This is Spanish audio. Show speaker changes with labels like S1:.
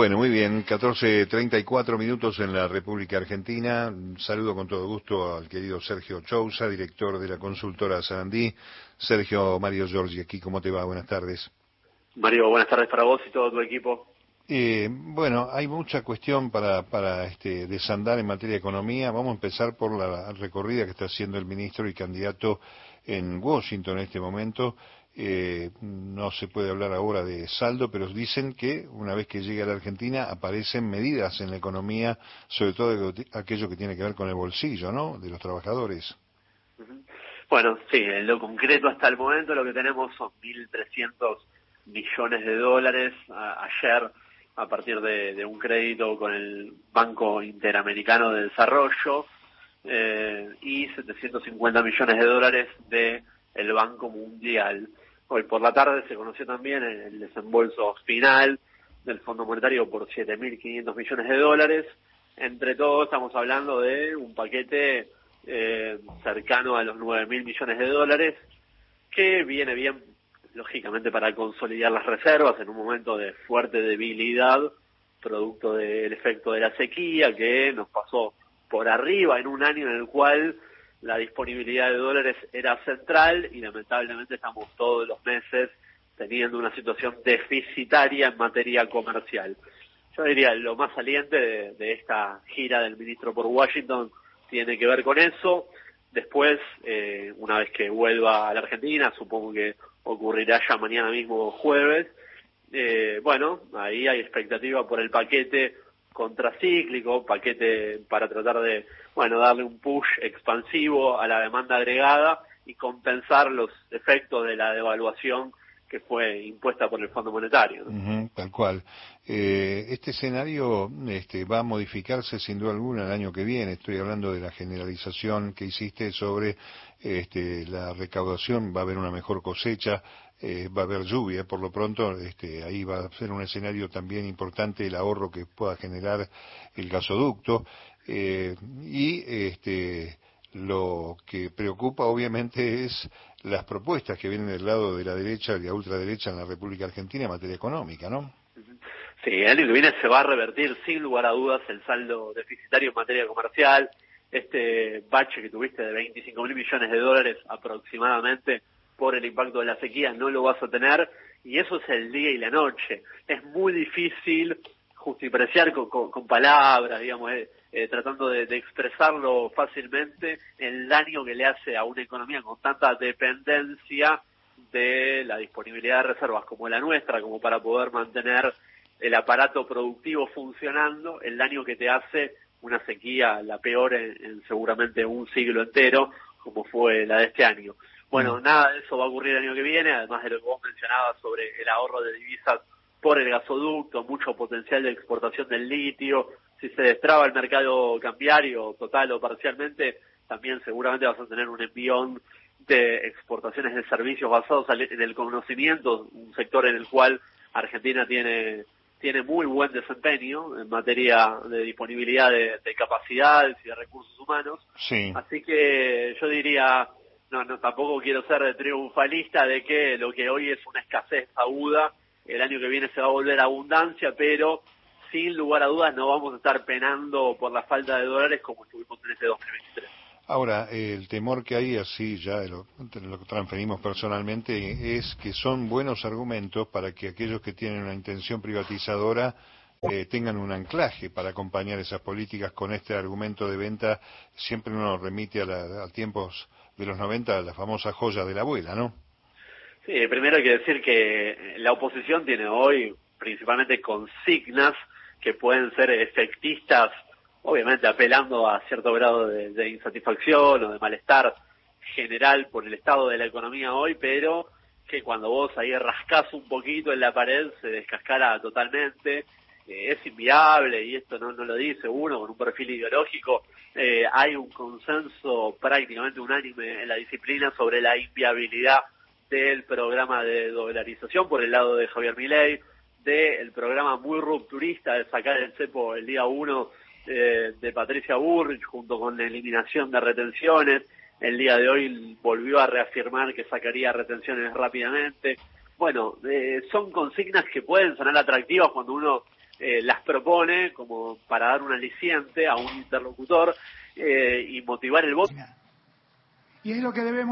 S1: Bueno, muy bien, 14.34 minutos en la República Argentina. Saludo con todo gusto al querido Sergio Chousa, director de la consultora Sarandí. Sergio Mario Giorgi, aquí, ¿cómo te va? Buenas tardes.
S2: Mario, buenas tardes para vos y todo tu equipo.
S1: Eh, bueno, hay mucha cuestión para, para este, desandar en materia de economía. Vamos a empezar por la recorrida que está haciendo el ministro y candidato en Washington en este momento. Eh, no se puede hablar ahora de saldo, pero dicen que una vez que llegue a la Argentina aparecen medidas en la economía, sobre todo aquello que tiene que ver con el bolsillo, ¿no? De los trabajadores.
S2: Bueno, sí, en lo concreto hasta el momento lo que tenemos son 1.300 millones de dólares ayer a partir de, un crédito con el Banco Interamericano de Desarrollo eh, y 750 millones de dólares de el Banco Mundial. Hoy por la tarde se conoció también el desembolso final del Fondo Monetario por 7.500 millones de dólares. Entre todos estamos hablando de un paquete eh, cercano a los 9.000 millones de dólares que viene bien, lógicamente, para consolidar las reservas en un momento de fuerte debilidad producto del efecto de la sequía que nos pasó por arriba en un año en el cual la disponibilidad de dólares era central y lamentablemente estamos todos los meses teniendo una situación deficitaria en materia comercial. Yo diría, lo más saliente de, esta gira del ministro por Washington tiene que ver con eso. Después, eh, una vez que vuelva a la Argentina, supongo que ocurrirá ya mañana mismo jueves, eh, bueno, ahí hay expectativa por el paquete contracíclico, paquete para tratar de, bueno, darle un push expansivo a la demanda agregada y compensar los efectos de la devaluación que fue impuesta por el Fondo Monetario.
S1: tal cual. Eh, este escenario este, va a modificarse sin duda alguna el año que viene. Estoy hablando de la generalización que hiciste sobre este, la recaudación. Va a haber una mejor cosecha, eh, va a haber lluvia. Por lo pronto, este, ahí va a ser un escenario también importante el ahorro que pueda generar el gasoducto. Eh, y este, lo que preocupa obviamente es las propuestas que vienen del lado de la derecha y la ultraderecha en la República Argentina en materia económica, ¿no?
S2: Sí, el año se va a revertir sin lugar a dudas el saldo deficitario en materia comercial. Este bache que tuviste de 25 mil millones de dólares aproximadamente por el impacto de la sequía no lo vas a tener y eso es el día y la noche. Es muy difícil justipreciar con, con, palabras, digamos, eh, eh, tratando de, expresarlo fácilmente el daño que le hace a una economía con tanta dependencia de la disponibilidad de reservas como la nuestra, como para poder mantener el aparato productivo funcionando, el daño que te hace una sequía, la peor en, seguramente un siglo entero, como fue la de este año. Bueno, mm. nada de eso va a ocurrir el año que viene, además de lo que vos mencionabas sobre el ahorro de divisas por el gasoducto, mucho potencial de exportación del litio. Si se destraba el mercado cambiario total o parcialmente, también seguramente vas a tener un envión de exportaciones de servicios basados en el conocimiento, un sector en el cual Argentina tiene tiene muy buen desempeño en materia de disponibilidad de, capacidades y de recursos humanos.
S1: Sí.
S2: Así que yo diría, no, no, tampoco quiero ser triunfalista de que lo que hoy es una escasez aguda el año que viene se va a volver abundancia, pero sin lugar a dudas no vamos a estar penando por la falta de dólares como estuvimos en este 2023.
S1: Ahora, el temor que hay, así ya lo, lo transferimos personalmente, es que son buenos argumentos para que aquellos que tienen una intención privatizadora eh, tengan un anclaje para acompañar esas políticas con este argumento de venta. Siempre uno remite a, a tiempos de los 90, a la famosa joya de la abuela, ¿no?
S2: Sí, primero hay que decir que la oposición tiene hoy principalmente consignas que pueden ser efectistas, obviamente apelando a cierto grado de, insatisfacción o de malestar general por el estado de la economía hoy, pero que cuando vos ahí rascás un poquito en la pared se descascara totalmente, eh, es inviable y esto no, no lo dice uno con un perfil ideológico, eh, hay un consenso prácticamente unánime en la disciplina sobre la inviabilidad del programa de dolarización por el lado de Javier Milei, del programa muy rupturista de sacar el cepo el día 1 eh, de Patricia Burrich junto con la eliminación de retenciones. El día de hoy volvió a reafirmar que sacaría retenciones rápidamente. Bueno, eh, son consignas que pueden sonar atractivas cuando uno eh, las propone como para dar un aliciente a un interlocutor eh, y motivar el voto.
S3: Y es lo que debemos